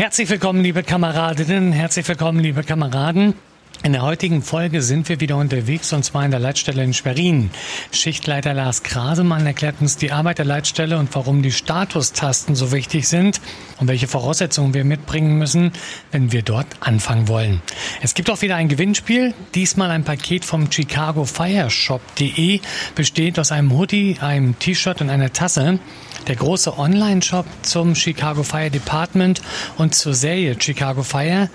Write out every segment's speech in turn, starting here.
Herzlich willkommen, liebe Kameradinnen, herzlich willkommen, liebe Kameraden. In der heutigen Folge sind wir wieder unterwegs und zwar in der Leitstelle in Schwerin. Schichtleiter Lars Krasemann erklärt uns die Arbeit der Leitstelle und warum die Statustasten so wichtig sind und welche Voraussetzungen wir mitbringen müssen, wenn wir dort anfangen wollen. Es gibt auch wieder ein Gewinnspiel, diesmal ein Paket vom Chicago Fireshop.de, besteht aus einem Hoodie, einem T-Shirt und einer Tasse. Der große Online-Shop zum Chicago Fire Department und zur Serie Chicago Fire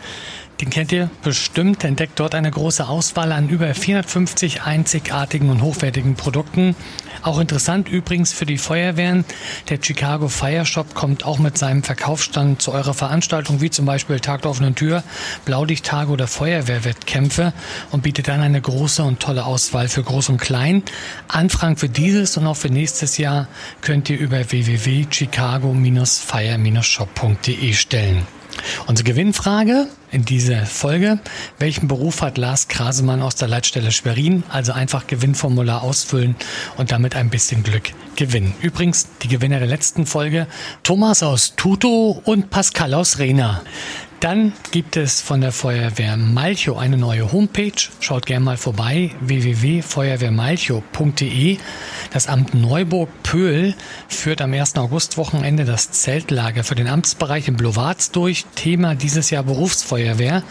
den kennt ihr bestimmt, entdeckt dort eine große Auswahl an über 450 einzigartigen und hochwertigen Produkten. Auch interessant übrigens für die Feuerwehren. Der Chicago Fire Shop kommt auch mit seinem Verkaufsstand zu eurer Veranstaltung, wie zum Beispiel Tag der offenen Tür, Blaulichttage oder Feuerwehrwettkämpfe und bietet dann eine große und tolle Auswahl für Groß und Klein. Anfragen für dieses und auch für nächstes Jahr könnt ihr über www.chicago-fire-shop.de stellen. Unsere Gewinnfrage in dieser Folge. Welchen Beruf hat Lars Krasemann aus der Leitstelle Schwerin? Also einfach Gewinnformular ausfüllen und damit ein bisschen Glück gewinnen. Übrigens, die Gewinner der letzten Folge, Thomas aus Tuto und Pascal aus Rena. Dann gibt es von der Feuerwehr Malchow eine neue Homepage. Schaut gerne mal vorbei www.feuerwehrmalchow.de. Das Amt Neuburg-Pöhl führt am 1. August-Wochenende das Zeltlager für den Amtsbereich in Blowarz durch. Thema dieses Jahr Berufsfeuerwehr.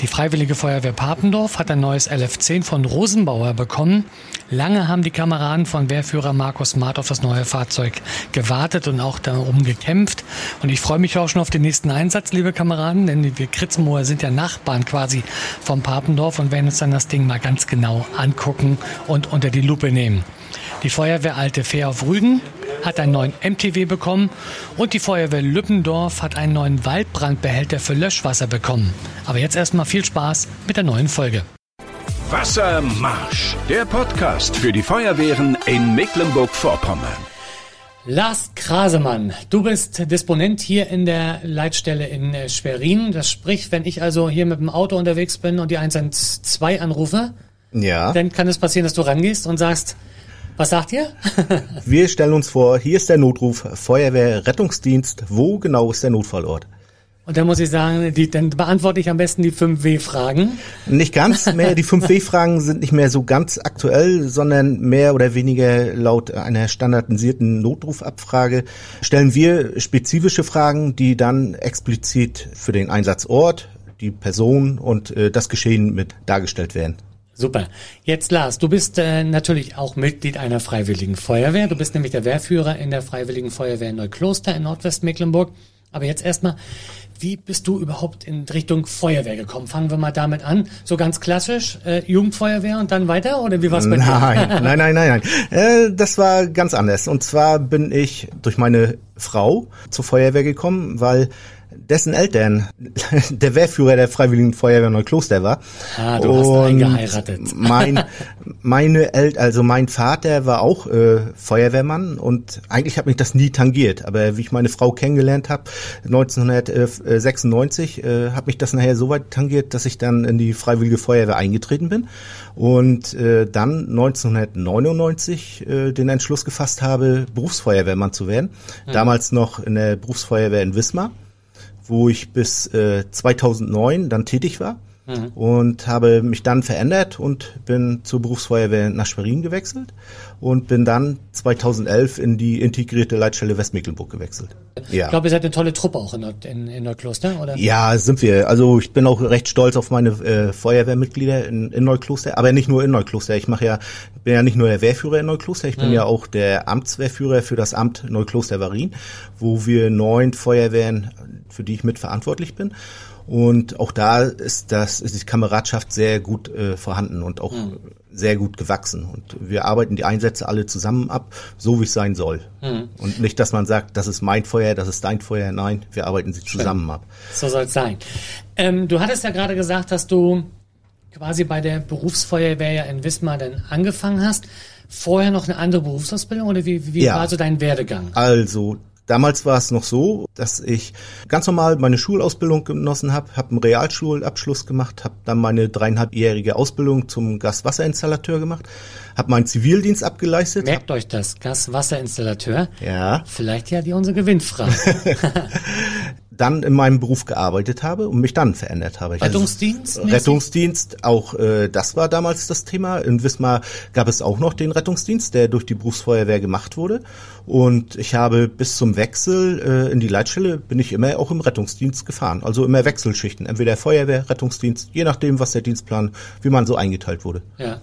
Die Freiwillige Feuerwehr Papendorf hat ein neues LF10 von Rosenbauer bekommen. Lange haben die Kameraden von Wehrführer Markus Maat auf das neue Fahrzeug gewartet und auch darum gekämpft. Und ich freue mich auch schon auf den nächsten Einsatz, liebe Kameraden, denn wir Kritzenmoor sind ja Nachbarn quasi vom Papendorf und werden uns dann das Ding mal ganz genau angucken und unter die Lupe nehmen. Die Feuerwehr Alte Fähr auf Rügen hat einen neuen MTW bekommen und die Feuerwehr Lüppendorf hat einen neuen Waldbrandbehälter für Löschwasser bekommen. Aber jetzt erstmal viel Spaß mit der neuen Folge. Wassermarsch, der Podcast für die Feuerwehren in Mecklenburg-Vorpommern. Lars Krasemann, du bist Disponent hier in der Leitstelle in Schwerin. Das spricht, wenn ich also hier mit dem Auto unterwegs bin und die 112 anrufe, ja. dann kann es passieren, dass du rangehst und sagst, was sagt ihr? Wir stellen uns vor, hier ist der Notruf Feuerwehr Rettungsdienst. Wo genau ist der Notfallort? Und dann muss ich sagen, die, dann beantworte ich am besten die 5W-Fragen. Nicht ganz mehr. Die 5W-Fragen sind nicht mehr so ganz aktuell, sondern mehr oder weniger laut einer standardisierten Notrufabfrage stellen wir spezifische Fragen, die dann explizit für den Einsatzort, die Person und äh, das Geschehen mit dargestellt werden. Super. Jetzt Lars, du bist äh, natürlich auch Mitglied einer Freiwilligen Feuerwehr. Du bist nämlich der Wehrführer in der Freiwilligen Feuerwehr in Neukloster in Nordwestmecklenburg. Aber jetzt erstmal, wie bist du überhaupt in Richtung Feuerwehr gekommen? Fangen wir mal damit an. So ganz klassisch, äh, Jugendfeuerwehr und dann weiter? Oder wie war's bei nein, dir? nein, nein, nein, nein. Äh, das war ganz anders. Und zwar bin ich durch meine Frau zur Feuerwehr gekommen, weil dessen Eltern der Wehrführer der Freiwilligen Feuerwehr Neukloster war. Ah, du und hast eingeheiratet. mein, meine Eltern, also mein Vater war auch äh, Feuerwehrmann und eigentlich hat mich das nie tangiert. Aber wie ich meine Frau kennengelernt habe, 1996, äh, hat mich das nachher so weit tangiert, dass ich dann in die Freiwillige Feuerwehr eingetreten bin und äh, dann 1999 äh, den Entschluss gefasst habe, Berufsfeuerwehrmann zu werden. Mhm. Damals noch in der Berufsfeuerwehr in Wismar wo ich bis äh, 2009 dann tätig war mhm. und habe mich dann verändert und bin zur Berufsfeuerwehr nach Schwerin gewechselt und bin dann 2011 in die integrierte Leitstelle Westmecklenburg gewechselt. Ja. Ich glaube, ihr seid eine tolle Truppe auch in, in, in Neukloster, oder? Ja, sind wir. Also ich bin auch recht stolz auf meine äh, Feuerwehrmitglieder in, in Neukloster, aber nicht nur in Neukloster. Ich mache ja, bin ja nicht nur der Wehrführer in Neukloster, ich bin mhm. ja auch der Amtswehrführer für das Amt Neukloster Varin, wo wir neun Feuerwehren, für die ich mitverantwortlich bin. Und auch da ist das ist die Kameradschaft sehr gut äh, vorhanden und auch mhm. sehr gut gewachsen. Und wir arbeiten die Einsätze alle zusammen ab, so wie es sein soll. Mhm. Und nicht, dass man sagt, das ist mein Feuer, das ist dein Feuer. Nein, wir arbeiten sie Schön. zusammen ab. So soll es sein. Ähm, du hattest ja gerade gesagt, dass du quasi bei der Berufsfeuerwehr ja in Wismar dann angefangen hast. Vorher noch eine andere Berufsausbildung oder wie, wie ja. war so dein Werdegang? Also Damals war es noch so, dass ich ganz normal meine Schulausbildung genossen habe, habe einen Realschulabschluss gemacht, habe dann meine dreieinhalbjährige Ausbildung zum Gaswasserinstallateur gemacht, habe meinen Zivildienst abgeleistet. Merkt euch das, Gaswasserinstallateur. Ja. Vielleicht ja die unsere Gewinnfrage. dann in meinem Beruf gearbeitet habe und mich dann verändert habe. Rettungsdienst? Also, Rettungsdienst, auch äh, das war damals das Thema. In Wismar gab es auch noch den Rettungsdienst, der durch die Berufsfeuerwehr gemacht wurde. Und ich habe bis zum Wechsel äh, in die Leitstelle bin ich immer auch im Rettungsdienst gefahren. Also immer Wechselschichten, entweder Feuerwehr, Rettungsdienst, je nachdem, was der Dienstplan, wie man so eingeteilt wurde. Ja.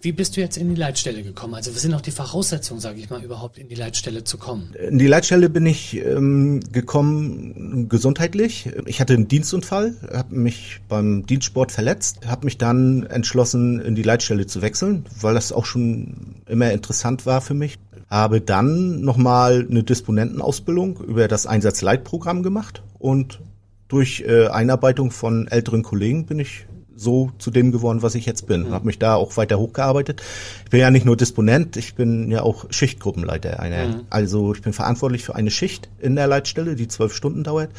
Wie bist du jetzt in die Leitstelle gekommen? Also was sind noch die Voraussetzungen, sage ich mal, überhaupt in die Leitstelle zu kommen? In die Leitstelle bin ich ähm, gekommen gesundheitlich. Ich hatte einen Dienstunfall, habe mich beim Dienstsport verletzt, habe mich dann entschlossen, in die Leitstelle zu wechseln, weil das auch schon immer interessant war für mich. Habe dann nochmal eine Disponentenausbildung über das Einsatzleitprogramm gemacht und durch äh, Einarbeitung von älteren Kollegen bin ich so zu dem geworden, was ich jetzt bin. Mhm. Habe mich da auch weiter hochgearbeitet. Ich bin ja nicht nur Disponent, ich bin ja auch Schichtgruppenleiter. Einer. Mhm. Also ich bin verantwortlich für eine Schicht in der Leitstelle, die zwölf Stunden dauert.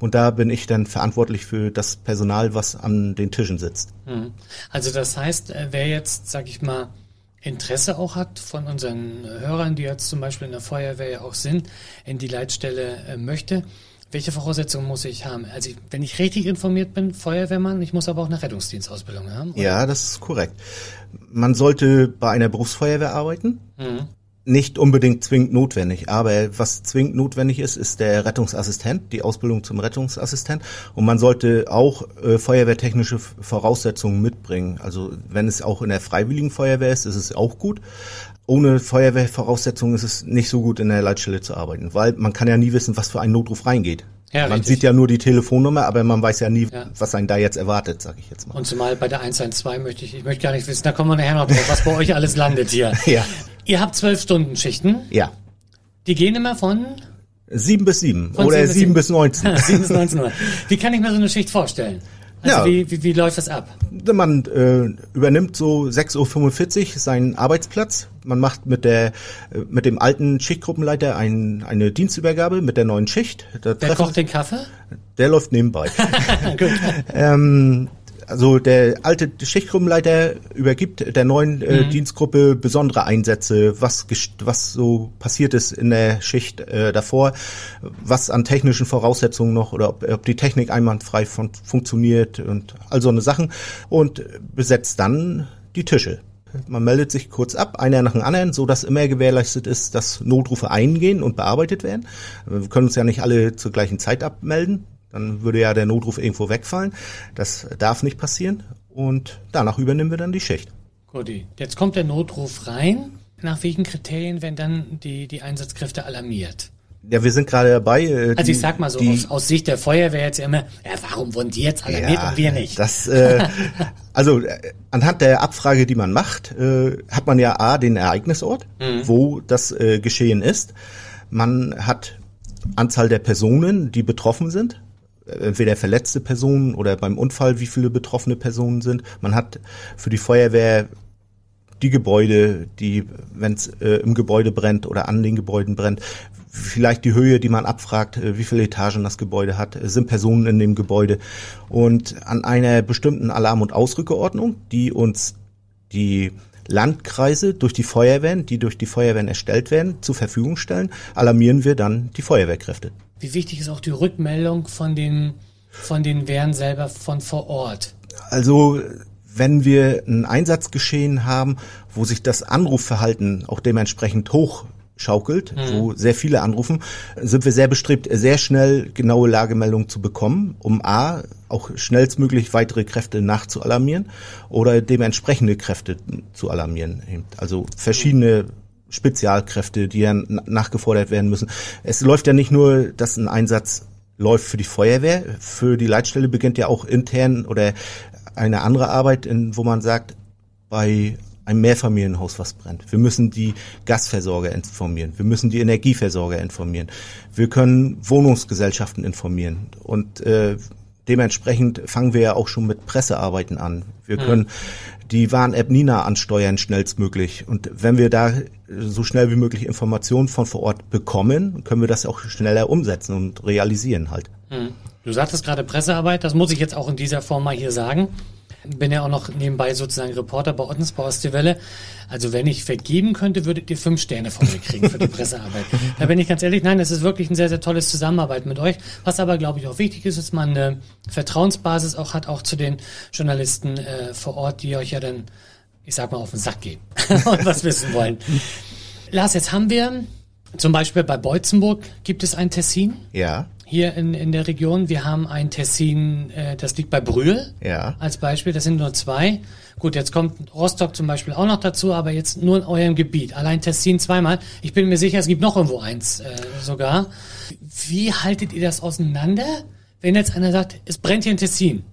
Und da bin ich dann verantwortlich für das Personal, was an den Tischen sitzt. Mhm. Also das heißt, äh, wer jetzt, sag ich mal, Interesse auch hat von unseren Hörern, die jetzt zum Beispiel in der Feuerwehr ja auch sind, in die Leitstelle äh, möchte, welche Voraussetzungen muss ich haben? Also, wenn ich richtig informiert bin, Feuerwehrmann, ich muss aber auch eine Rettungsdienstausbildung haben. Oder? Ja, das ist korrekt. Man sollte bei einer Berufsfeuerwehr arbeiten. Mhm. Nicht unbedingt zwingend notwendig, aber was zwingend notwendig ist, ist der Rettungsassistent, die Ausbildung zum Rettungsassistent. Und man sollte auch äh, feuerwehrtechnische Voraussetzungen mitbringen. Also wenn es auch in der freiwilligen Feuerwehr ist, ist es auch gut ohne Feuerwehrvoraussetzungen ist es nicht so gut in der Leitstelle zu arbeiten, weil man kann ja nie wissen, was für ein Notruf reingeht. Ja, man richtig. sieht ja nur die Telefonnummer, aber man weiß ja nie, ja. was einen da jetzt erwartet, sag ich jetzt mal. Und zumal bei der 112 möchte ich, ich möchte gar nicht wissen, da kommen wir nachher noch drauf, was bei euch alles landet hier. Ja. Ihr habt zwölf Stunden Schichten. Ja. Die gehen immer von sieben bis sieben von oder sieben bis neunzehn. sieben bis neunzehn Uhr. Wie kann ich mir so eine Schicht vorstellen? Also ja. wie, wie, wie läuft das ab? Man äh, übernimmt so 6.45 Uhr seinen Arbeitsplatz. Man macht mit der äh, mit dem alten Schichtgruppenleiter ein, eine Dienstübergabe mit der neuen Schicht. Da Wer kocht den Kaffee? Der läuft nebenbei. Ähm, also der alte Schichtgruppenleiter übergibt der neuen äh, mhm. Dienstgruppe besondere Einsätze, was was so passiert ist in der Schicht äh, davor, was an technischen Voraussetzungen noch oder ob, ob die Technik einwandfrei von, funktioniert und all so eine Sachen und besetzt dann die Tische. Man meldet sich kurz ab, einer nach dem anderen, so dass immer gewährleistet ist, dass Notrufe eingehen und bearbeitet werden. Wir können uns ja nicht alle zur gleichen Zeit abmelden. Dann würde ja der Notruf irgendwo wegfallen. Das darf nicht passieren. Und danach übernehmen wir dann die Schicht. Gut, jetzt kommt der Notruf rein. Nach welchen Kriterien werden dann die, die Einsatzkräfte alarmiert? Ja, wir sind gerade dabei. Äh, also ich sag mal so, die, aus, aus, Sicht der Feuerwehr jetzt immer, ja, warum wurden die jetzt alarmiert ja, und wir nicht? Das, äh, also äh, anhand der Abfrage, die man macht, äh, hat man ja A, den Ereignisort, mhm. wo das äh, geschehen ist. Man hat Anzahl der Personen, die betroffen sind entweder verletzte Personen oder beim Unfall, wie viele betroffene Personen sind. Man hat für die Feuerwehr die Gebäude, die, wenn es äh, im Gebäude brennt oder an den Gebäuden brennt, vielleicht die Höhe, die man abfragt, äh, wie viele Etagen das Gebäude hat, sind Personen in dem Gebäude und an einer bestimmten Alarm- und Ausrückeordnung, die uns die Landkreise durch die Feuerwehren, die durch die Feuerwehren erstellt werden, zur Verfügung stellen, alarmieren wir dann die Feuerwehrkräfte. Wie wichtig ist auch die Rückmeldung von den, von den Wehren selber von vor Ort? Also, wenn wir ein Einsatzgeschehen haben, wo sich das Anrufverhalten auch dementsprechend hoch schaukelt, mhm. wo sehr viele anrufen, sind wir sehr bestrebt, sehr schnell genaue Lagemeldungen zu bekommen, um A, auch schnellstmöglich weitere Kräfte nachzualarmieren oder dementsprechende Kräfte zu alarmieren. Also verschiedene Spezialkräfte, die ja nachgefordert werden müssen. Es läuft ja nicht nur, dass ein Einsatz läuft für die Feuerwehr, für die Leitstelle beginnt ja auch intern oder eine andere Arbeit, in, wo man sagt, bei einem Mehrfamilienhaus was brennt. Wir müssen die Gasversorger informieren. Wir müssen die Energieversorger informieren. Wir können Wohnungsgesellschaften informieren. Und äh, dementsprechend fangen wir ja auch schon mit Pressearbeiten an. Wir können die Warn-App Nina ansteuern schnellstmöglich. Und wenn wir da so schnell wie möglich Informationen von vor Ort bekommen, können wir das auch schneller umsetzen und realisieren halt. Hm. Du sagtest gerade Pressearbeit, das muss ich jetzt auch in dieser Form mal hier sagen. Bin ja auch noch nebenbei sozusagen Reporter bei Ottensbau aus Welle. Also wenn ich vergeben könnte, würdet ihr fünf Sterne von mir kriegen für die Pressearbeit. da bin ich ganz ehrlich, nein, es ist wirklich ein sehr, sehr tolles Zusammenarbeit mit euch. Was aber, glaube ich, auch wichtig ist, dass man eine Vertrauensbasis auch hat, auch zu den Journalisten äh, vor Ort, die euch ja dann, ich sag mal, auf den Sack gehen und was wissen wollen. Lars, jetzt haben wir zum Beispiel bei Beutzenburg gibt es ein Tessin. Ja. Hier in, in der Region. Wir haben ein Tessin, äh, das liegt bei Brühl. Ja. Als Beispiel. Das sind nur zwei. Gut, jetzt kommt Rostock zum Beispiel auch noch dazu, aber jetzt nur in eurem Gebiet. Allein Tessin zweimal. Ich bin mir sicher, es gibt noch irgendwo eins äh, sogar. Wie haltet ihr das auseinander, wenn jetzt einer sagt, es brennt hier in Tessin?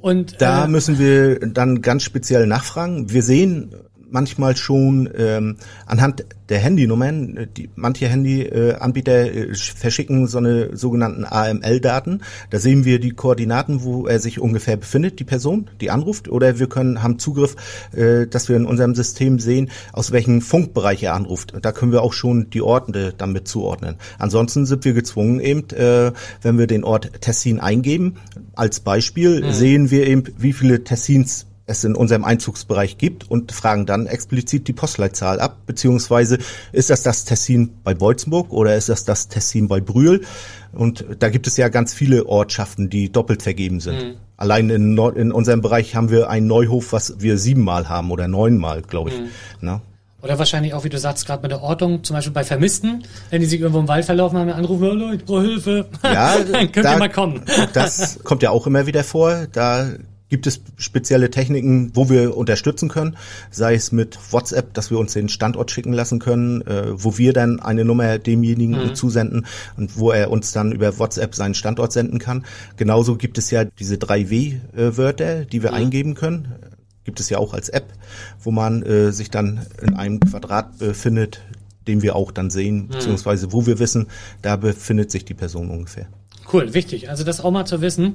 Und, da äh, müssen wir dann ganz speziell nachfragen. Wir sehen manchmal schon ähm, anhand der Handynummern, äh, die, manche Handyanbieter äh, verschicken so eine sogenannten AML-Daten. Da sehen wir die Koordinaten, wo er sich ungefähr befindet, die Person, die anruft. Oder wir können haben Zugriff, äh, dass wir in unserem System sehen, aus welchem Funkbereich er anruft. Da können wir auch schon die Orte damit zuordnen. Ansonsten sind wir gezwungen, eben, äh, wenn wir den Ort Tessin eingeben, als Beispiel mhm. sehen wir eben, wie viele Tessins es in unserem Einzugsbereich gibt und fragen dann explizit die Postleitzahl ab, beziehungsweise ist das das Tessin bei Beutzenburg oder ist das das Tessin bei Brühl? Und da gibt es ja ganz viele Ortschaften, die doppelt vergeben sind. Mhm. Allein in, Nord in unserem Bereich haben wir einen Neuhof, was wir siebenmal haben oder neunmal, glaube ich. Mhm. Na? Oder wahrscheinlich auch, wie du sagst, gerade mit der Ortung, zum Beispiel bei Vermissten, wenn die sich irgendwo im Wald verlaufen haben, anrufen, hallo, ich brauche Hilfe. Ja, dann könnt da, ihr mal kommen. das kommt ja auch immer wieder vor. Da gibt es spezielle Techniken, wo wir unterstützen können, sei es mit WhatsApp, dass wir uns den Standort schicken lassen können, äh, wo wir dann eine Nummer demjenigen mhm. zusenden und wo er uns dann über WhatsApp seinen Standort senden kann. Genauso gibt es ja diese drei W-Wörter, die wir mhm. eingeben können. Gibt es ja auch als App, wo man äh, sich dann in einem Quadrat befindet, den wir auch dann sehen, mhm. beziehungsweise wo wir wissen, da befindet sich die Person ungefähr. Cool, wichtig. Also das auch mal zu wissen.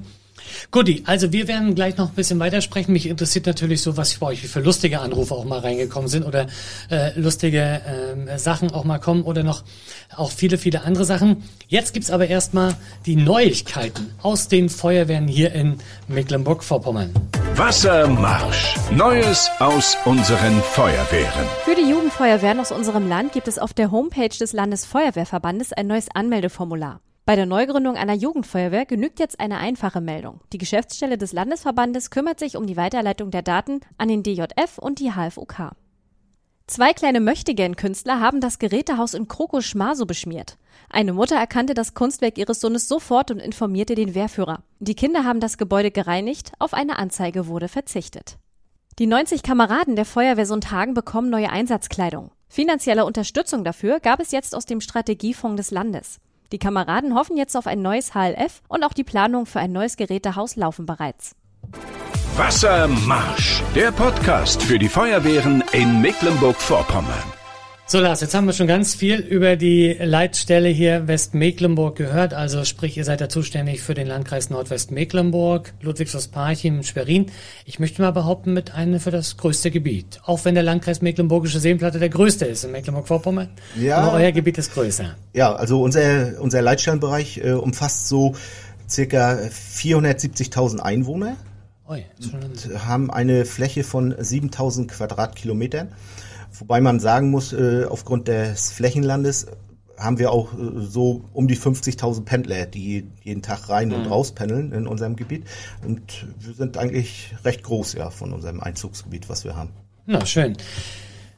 Guti, also wir werden gleich noch ein bisschen weitersprechen. Mich interessiert natürlich so, was bei euch wie für lustige Anrufe auch mal reingekommen sind oder äh, lustige äh, Sachen auch mal kommen oder noch auch viele, viele andere Sachen. Jetzt gibt's aber erstmal die Neuigkeiten aus den Feuerwehren hier in Mecklenburg-Vorpommern. Wassermarsch. Neues aus unseren Feuerwehren. Für die Jugendfeuerwehren aus unserem Land gibt es auf der Homepage des Landesfeuerwehrverbandes ein neues Anmeldeformular. Bei der Neugründung einer Jugendfeuerwehr genügt jetzt eine einfache Meldung. Die Geschäftsstelle des Landesverbandes kümmert sich um die Weiterleitung der Daten an den DJF und die HFUK. Zwei kleine Möchtegern-Künstler haben das Gerätehaus in Kroko-Schmaso beschmiert. Eine Mutter erkannte das Kunstwerk ihres Sohnes sofort und informierte den Wehrführer. Die Kinder haben das Gebäude gereinigt, auf eine Anzeige wurde verzichtet. Die 90 Kameraden der Feuerwehr Sundhagen bekommen neue Einsatzkleidung. Finanzielle Unterstützung dafür gab es jetzt aus dem Strategiefonds des Landes. Die Kameraden hoffen jetzt auf ein neues HLF und auch die Planung für ein neues Gerätehaus laufen bereits. Wassermarsch, der Podcast für die Feuerwehren in Mecklenburg-Vorpommern. So Lars, jetzt haben wir schon ganz viel über die Leitstelle hier Westmecklenburg gehört. Also sprich, ihr seid ja zuständig für den Landkreis Nordwestmecklenburg, Ludwigshaus-Parchim, Schwerin. Ich möchte mal behaupten, mit einem für das größte Gebiet. Auch wenn der Landkreis Mecklenburgische Seenplatte der größte ist in Mecklenburg-Vorpommern. Ja. Aber euer Gebiet ist größer. Ja, also unser, unser Leitstellenbereich äh, umfasst so circa 470.000 Einwohner. Oi, und haben eine Fläche von 7000 Quadratkilometern. Wobei man sagen muss, äh, aufgrund des Flächenlandes haben wir auch äh, so um die 50.000 Pendler, die jeden Tag rein und mhm. raus pendeln in unserem Gebiet. Und wir sind eigentlich recht groß, ja, von unserem Einzugsgebiet, was wir haben. Na, schön.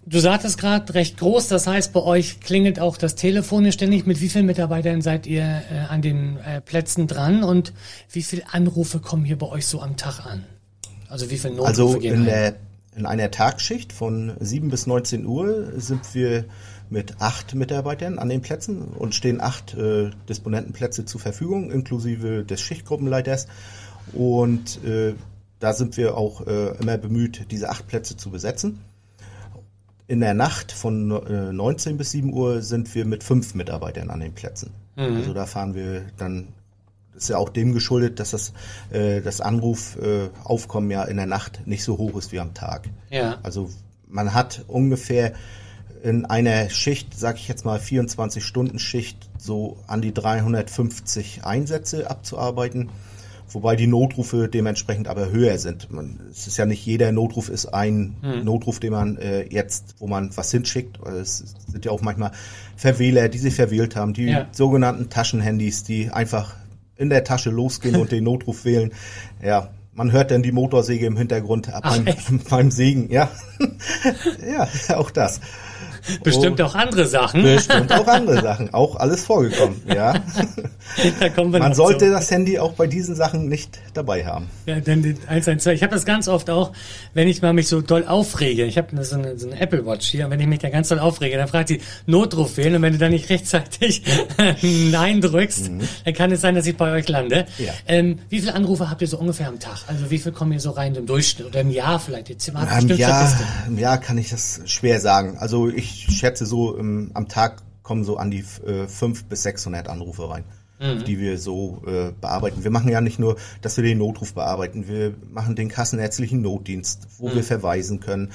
Du sagtest gerade recht groß, das heißt, bei euch klingelt auch das Telefon ständig. Mit wie vielen Mitarbeitern seid ihr äh, an den äh, Plätzen dran und wie viele Anrufe kommen hier bei euch so am Tag an? Also wie viele Notrufe also gehen in der in einer Tagschicht von 7 bis 19 Uhr sind wir mit acht Mitarbeitern an den Plätzen und stehen acht äh, Disponentenplätze zur Verfügung, inklusive des Schichtgruppenleiters. Und äh, da sind wir auch äh, immer bemüht, diese acht Plätze zu besetzen. In der Nacht von äh, 19 bis 7 Uhr sind wir mit fünf Mitarbeitern an den Plätzen. Mhm. Also da fahren wir dann ist ja auch dem geschuldet, dass das, äh, das Anrufaufkommen äh, ja in der Nacht nicht so hoch ist wie am Tag. Ja. Also man hat ungefähr in einer Schicht, sag ich jetzt mal 24 Stunden Schicht, so an die 350 Einsätze abzuarbeiten, wobei die Notrufe dementsprechend aber höher sind. Man, es ist ja nicht jeder Notruf ist ein hm. Notruf, den man äh, jetzt, wo man was hinschickt. Es sind ja auch manchmal Verwähler, die sich verwählt haben, die ja. sogenannten Taschenhandys, die einfach in der Tasche losgehen und den Notruf wählen. Ja, man hört dann die Motorsäge im Hintergrund beim, beim Sägen. Ja, ja, auch das. Bestimmt auch andere Sachen. Bestimmt auch andere Sachen. Auch alles vorgekommen, ja. da Man sollte so. das Handy auch bei diesen Sachen nicht dabei haben. Ja, denn die 112. Ich habe das ganz oft auch, wenn ich mal mich so doll aufrege. Ich habe so eine, so eine Apple Watch hier und wenn ich mich da ganz doll aufrege, dann fragt sie Notruf wählen und wenn du dann nicht rechtzeitig Nein drückst, mhm. dann kann es sein, dass ich bei euch lande. Ja. Ähm, wie viele Anrufe habt ihr so ungefähr am Tag? Also wie viel kommen ihr so rein im Durchschnitt oder im Jahr vielleicht? Jetzt mal Im Jahr, Im Jahr kann ich das schwer sagen. Also ich ich schätze so im, am Tag kommen so an die äh, 500 bis 600 Anrufe rein, mhm. die wir so äh, bearbeiten. Wir machen ja nicht nur, dass wir den Notruf bearbeiten, wir machen den kassenärztlichen Notdienst, wo mhm. wir verweisen können.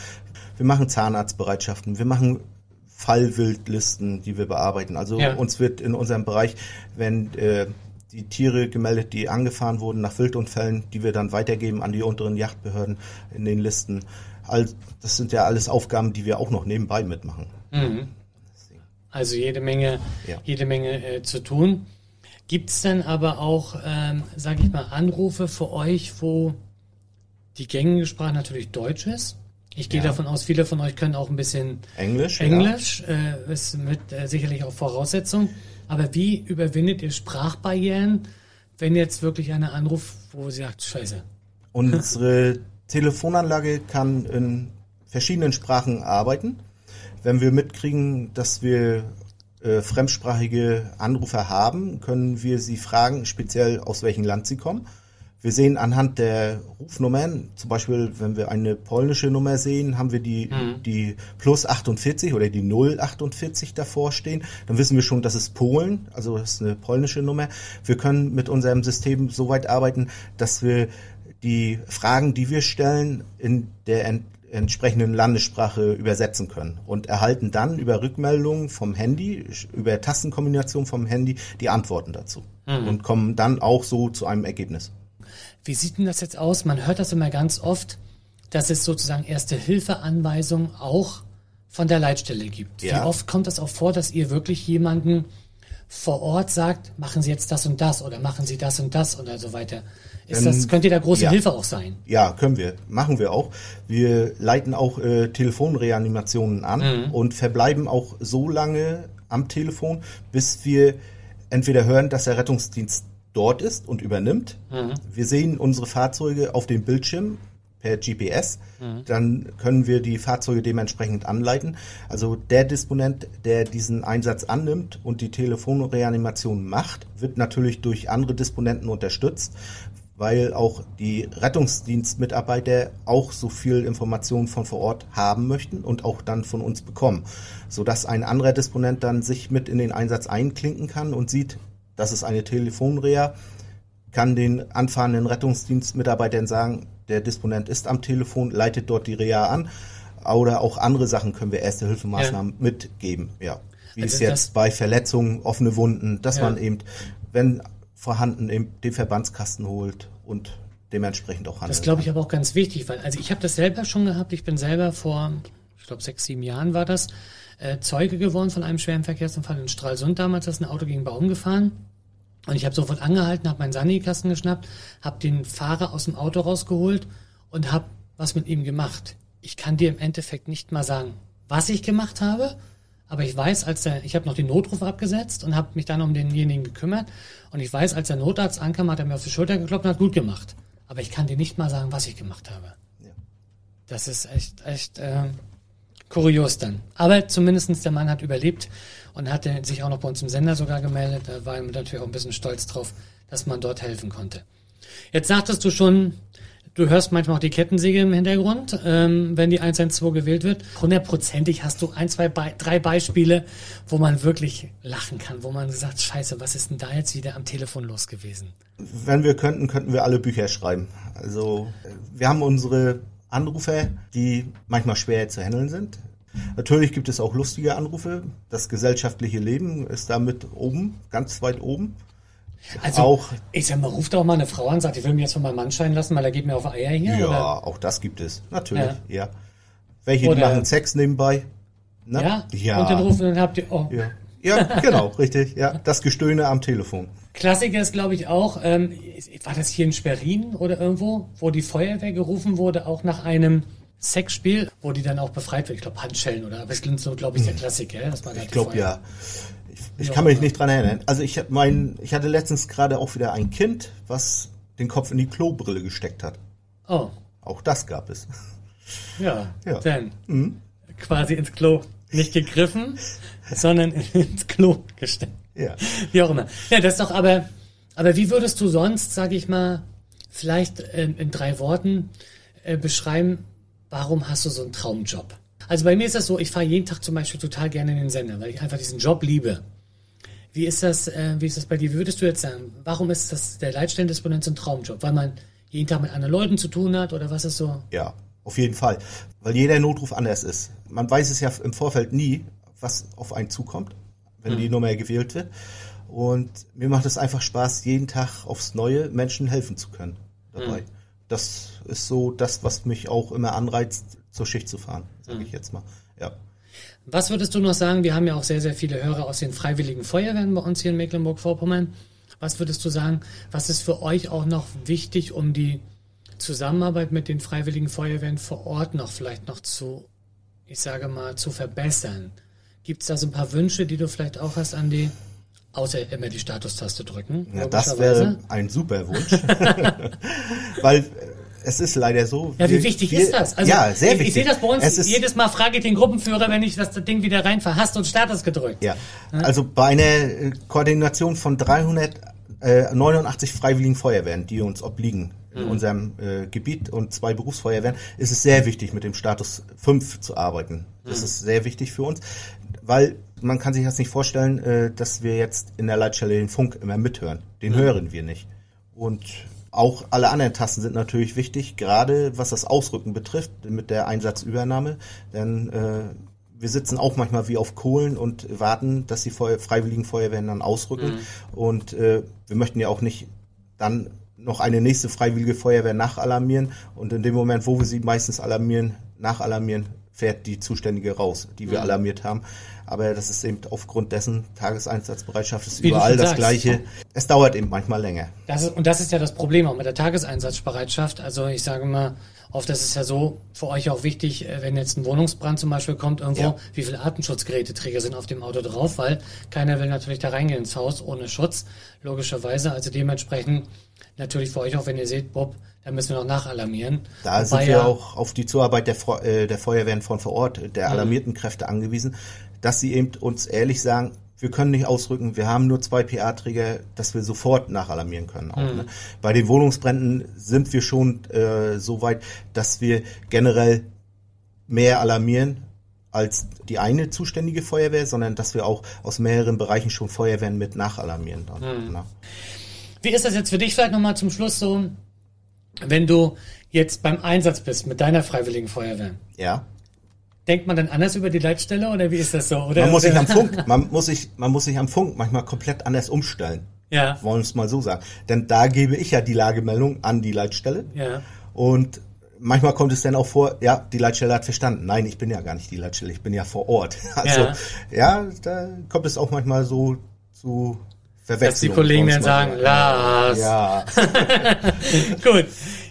Wir machen Zahnarztbereitschaften, wir machen Fallwildlisten, die wir bearbeiten. Also ja. uns wird in unserem Bereich, wenn äh, die Tiere gemeldet, die angefahren wurden nach Wildunfällen, die wir dann weitergeben an die unteren Yachtbehörden in den Listen. All, das sind ja alles Aufgaben, die wir auch noch nebenbei mitmachen. Mhm. Also jede Menge, ja. jede Menge äh, zu tun. Gibt es denn aber auch, ähm, sage ich mal, Anrufe für euch, wo die gängige Sprache natürlich Deutsch ist? Ich gehe ja. davon aus, viele von euch können auch ein bisschen Englisch. Englisch ja. äh, ist mit äh, sicherlich auch Voraussetzung. Aber wie überwindet ihr Sprachbarrieren, wenn jetzt wirklich einer anruft, wo sie sagt, Scheiße? Unsere Telefonanlage kann in verschiedenen Sprachen arbeiten. Wenn wir mitkriegen, dass wir äh, fremdsprachige Anrufer haben, können wir sie fragen, speziell aus welchem Land sie kommen. Wir sehen anhand der Rufnummern, zum Beispiel, wenn wir eine polnische Nummer sehen, haben wir die, mhm. die plus 48 oder die 048 davor stehen. Dann wissen wir schon, das ist Polen, also das ist eine polnische Nummer. Wir können mit unserem System so weit arbeiten, dass wir die Fragen, die wir stellen, in der ent entsprechenden Landessprache übersetzen können und erhalten dann über Rückmeldungen vom Handy, über Tastenkombination vom Handy die Antworten dazu mhm. und kommen dann auch so zu einem Ergebnis. Wie sieht denn das jetzt aus? Man hört das immer ganz oft, dass es sozusagen erste Hilfeanweisungen auch von der Leitstelle gibt. Ja. Wie oft kommt das auch vor, dass ihr wirklich jemanden vor Ort sagt, machen Sie jetzt das und das oder machen Sie das und das oder so weiter. Ist das, könnt ihr da große ja. Hilfe auch sein? Ja, können wir. Machen wir auch. Wir leiten auch äh, Telefonreanimationen an mhm. und verbleiben auch so lange am Telefon, bis wir entweder hören, dass der Rettungsdienst dort ist und übernimmt. Mhm. Wir sehen unsere Fahrzeuge auf dem Bildschirm per GPS, mhm. dann können wir die Fahrzeuge dementsprechend anleiten. Also der Disponent, der diesen Einsatz annimmt und die Telefonreanimation macht, wird natürlich durch andere Disponenten unterstützt, weil auch die Rettungsdienstmitarbeiter auch so viel Informationen von vor Ort haben möchten und auch dann von uns bekommen, sodass ein anderer Disponent dann sich mit in den Einsatz einklinken kann und sieht, das ist eine Telefonreha, kann den anfahrenden Rettungsdienstmitarbeitern sagen, der Disponent ist am Telefon, leitet dort die Reha an oder auch andere Sachen können wir erste Hilfemaßnahmen ja. mitgeben, ja. Wie also es jetzt bei Verletzungen, offene Wunden, dass ja. man eben, wenn vorhanden den Verbandskasten holt und dementsprechend auch handelt. Das glaube ich aber auch ganz wichtig, weil also ich habe das selber schon gehabt. Ich bin selber vor, ich glaube sechs, sieben Jahren war das, äh, Zeuge geworden von einem schweren Verkehrsunfall in Stralsund damals. Da ist ein Auto gegen Baum gefahren. Und ich habe sofort angehalten, habe meinen Sanikasten geschnappt, habe den Fahrer aus dem Auto rausgeholt und habe was mit ihm gemacht. Ich kann dir im Endeffekt nicht mal sagen, was ich gemacht habe, aber ich weiß, als der, ich habe noch den Notruf abgesetzt und habe mich dann um denjenigen gekümmert. Und ich weiß, als der Notarzt ankam, hat er mir auf die Schulter geklopft und hat gut gemacht. Aber ich kann dir nicht mal sagen, was ich gemacht habe. Ja. Das ist echt, echt äh, kurios dann. Aber zumindestens der Mann hat überlebt und hat sich auch noch bei uns im Sender sogar gemeldet. Da war er natürlich auch ein bisschen stolz drauf, dass man dort helfen konnte. Jetzt sagtest du schon, Du hörst manchmal auch die Kettensäge im Hintergrund, ähm, wenn die 112 gewählt wird. Hundertprozentig hast du ein, zwei, Be drei Beispiele, wo man wirklich lachen kann, wo man sagt, scheiße, was ist denn da jetzt wieder am Telefon los gewesen? Wenn wir könnten, könnten wir alle Bücher schreiben. Also wir haben unsere Anrufe, die manchmal schwer zu handeln sind. Natürlich gibt es auch lustige Anrufe. Das gesellschaftliche Leben ist damit oben, ganz weit oben. Also, auch, ich sag mal, ruft doch mal eine Frau an, sagt, ich will mich jetzt von meinem Mann scheiden lassen, weil er geht mir auf Eier hier. ja, Oder? auch das gibt es, natürlich, Ja. ja. Welche die Oder- machen Sex nebenbei. Ne? Ja? ja. Und dann rufen, dann habt ihr, oh. ja. Ja, genau, richtig. Ja, das Gestöhne am Telefon. Klassiker ist, glaube ich, auch, ähm, war das hier in Schwerin oder irgendwo, wo die Feuerwehr gerufen wurde, auch nach einem Sexspiel, wo die dann auch befreit wird. Ich glaube, Handschellen oder, es klingt so, glaube ich, der Klassiker, dass man Ich glaube ja. Ich, ich Ja, kann mich nicht dran erinnern. Also ich mein, ich hatte letztens gerade auch wieder ein Kind, was den Kopf in die Klobrille gesteckt hat. Oh, Auch das gab es. ja, Ja. dann Mhm. quasi ins Klo nicht gegriffen, sondern ins Klo gesteckt. Ja. Wie auch immer. Ja, das ist doch aber, aber wie würdest du sonst, sage ich mal, vielleicht in, in drei Worten äh, beschreiben, warum hast du so einen Traumjob? Also bei mir ist das so, ich fahre jeden Tag zum Beispiel total gerne in den Sender, weil ich einfach diesen Job liebe. Wie ist das, äh, wie ist das bei dir? Wie würdest du jetzt sagen, warum ist das der Leitstellendisponent so ein Traumjob? Weil man jeden Tag mit anderen Leuten zu tun hat oder was ist so? Ja, auf jeden Fall. Weil jeder Notruf anders ist. Man weiß es ja im Vorfeld nie, was auf einen zukommt, wenn die Nummer gewählt wird. Und mir macht es einfach Spaß, jeden Tag aufs Neue Menschen helfen zu können dabei. Das ist so das, was mich auch immer anreizt, zur Schicht zu fahren, sage ich jetzt mal. Ja. Was würdest du noch sagen? Wir haben ja auch sehr, sehr viele Hörer aus den Freiwilligen Feuerwehren bei uns hier in Mecklenburg-Vorpommern. Was würdest du sagen, was ist für euch auch noch wichtig, um die Zusammenarbeit mit den Freiwilligen Feuerwehren vor Ort noch vielleicht noch zu, ich sage mal, zu verbessern? Gibt es da so ein paar Wünsche, die du vielleicht auch hast an die, außer immer die Statustaste drücken? Ja, das wäre ein super Wunsch. Weil äh, es ist leider so. Ja, wie wir- wichtig wir- ist das? Also, ja, sehr ich, wichtig. Ich sehe das bei uns, ist, jedes Mal frage ich den Gruppenführer, wenn ich das Ding wieder rein verhasst und Status gedrückt. Ja, also bei einer äh, Koordination von 389 freiwilligen Feuerwehren, die uns obliegen in unserem äh, Gebiet und zwei Berufsfeuerwehren, ist es sehr wichtig, mit dem Status 5 zu arbeiten. Das ist sehr wichtig für uns, weil man kann sich das nicht vorstellen, äh, dass wir jetzt in der Leitstelle den Funk immer mithören. Den hören wir nicht. Und auch alle anderen Tasten sind natürlich wichtig, gerade was das Ausrücken betrifft, mit der Einsatzübernahme. Denn äh, wir sitzen auch manchmal wie auf Kohlen und warten, dass die Feuer Freiwilligen Feuerwehren dann ausrücken. Und äh, wir möchten ja auch nicht dann noch eine nächste Freiwillige Feuerwehr nachalarmieren. Und in dem Moment, wo wir sie meistens alarmieren, nachalarmieren, fährt die Zuständige raus, die wir alarmiert haben. Aber das ist eben aufgrund dessen, Tageseinsatzbereitschaft ist Wie überall das sagst. Gleiche. Es dauert eben manchmal länger. Das ist, und das ist ja das Problem auch mit der Tageseinsatzbereitschaft. Also ich sage mal, oft ist es ja so für euch auch wichtig, äh, wenn jetzt ein Wohnungsbrand zum Beispiel kommt irgendwo, Ja. wie viele Atemschutzgeräteträger sind auf dem Auto drauf, weil keiner will natürlich da reingehen ins Haus ohne Schutz, logischerweise. Also dementsprechend natürlich für euch auch, wenn ihr seht, Bob, da müssen wir noch nachalarmieren. Da Wobei sind wir ja- auch auf die Zuarbeit der, äh, der Feuerwehren von vor Ort, Mhm. der alarmierten Kräfte angewiesen, dass sie eben uns ehrlich sagen, wir können nicht ausrücken, wir haben nur zwei PA-Träger, dass wir sofort nachalarmieren können. Auch, Mhm. ne? Bei den Wohnungsbränden sind wir schon äh, so weit, dass wir generell mehr alarmieren als die eine zuständige Feuerwehr, sondern dass wir auch aus mehreren Bereichen schon Feuerwehren mit nachalarmieren. Dann, Mhm. ne? Wie ist das jetzt für dich vielleicht nochmal zum Schluss so, wenn du jetzt beim Einsatz bist mit deiner Freiwilligen Feuerwehr? Ja. Denkt man dann anders über die Leitstelle oder wie ist das so? Oder, Man muss sich am Funk, man muss sich, man muss sich am Funk manchmal komplett anders umstellen. Ja, wollen wir es mal so sagen. Denn da gebe ich ja die Lagemeldung an die Leitstelle. ja. Und manchmal kommt es dann auch vor, ja, die Leitstelle hat verstanden. Nein, ich bin ja gar nicht die Leitstelle, ich bin ja vor Ort. Also, Ja. ja, da kommt es auch manchmal so zu Dass die Verwechslungen. Kollegen dann sagen, Lars. Ja, Gut.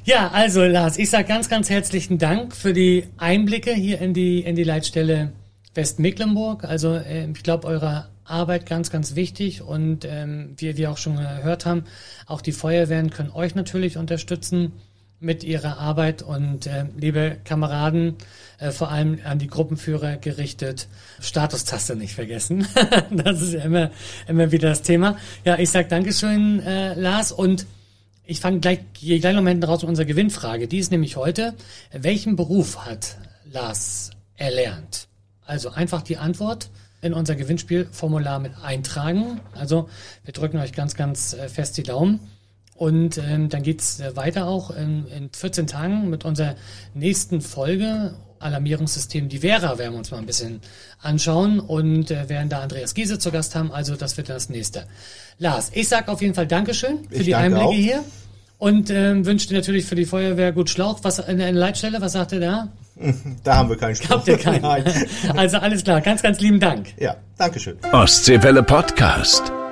Ja, also Lars, ich sage ganz, ganz herzlichen Dank für die Einblicke hier in die, in die Leitstelle Westmecklenburg. Also äh, ich glaube, eure Arbeit ganz, ganz wichtig und ähm, wie wir auch schon gehört haben, auch die Feuerwehren können euch natürlich unterstützen mit ihrer Arbeit und äh, liebe Kameraden, äh, vor allem an die Gruppenführer gerichtet, Statustaste nicht vergessen. das ist ja immer, immer wieder das Thema. Ja, ich sag Dankeschön, äh, Lars, und ich fange gleich, gehe gleich noch mal hinten raus mit unserer Gewinnfrage. Die ist nämlich heute, welchen Beruf hat Lars erlernt? Also einfach die Antwort in unser Gewinnspielformular mit eintragen. Also wir drücken euch ganz, ganz äh, fest die Daumen. Und ähm, dann geht's äh, weiter auch in, in 14 Tagen mit unserer nächsten Folge. Alarmierungssystem, die Vera, werden wir uns mal ein bisschen anschauen und äh, werden da Andreas Giese zu Gast haben. Also das wird das nächste. Lars, ich sag auf jeden Fall Dankeschön für Ich die danke Einblicke auch. hier und ähm, wünsche dir natürlich für die Feuerwehr gut Schlauch. Was eine, eine Leitstelle, was sagt ihr da? Da haben wir keinen Spruch. Habt ihr keinen? Nein. Also alles klar, ganz, ganz lieben Dank. Ja, Dankeschön. Ostseewelle Podcast.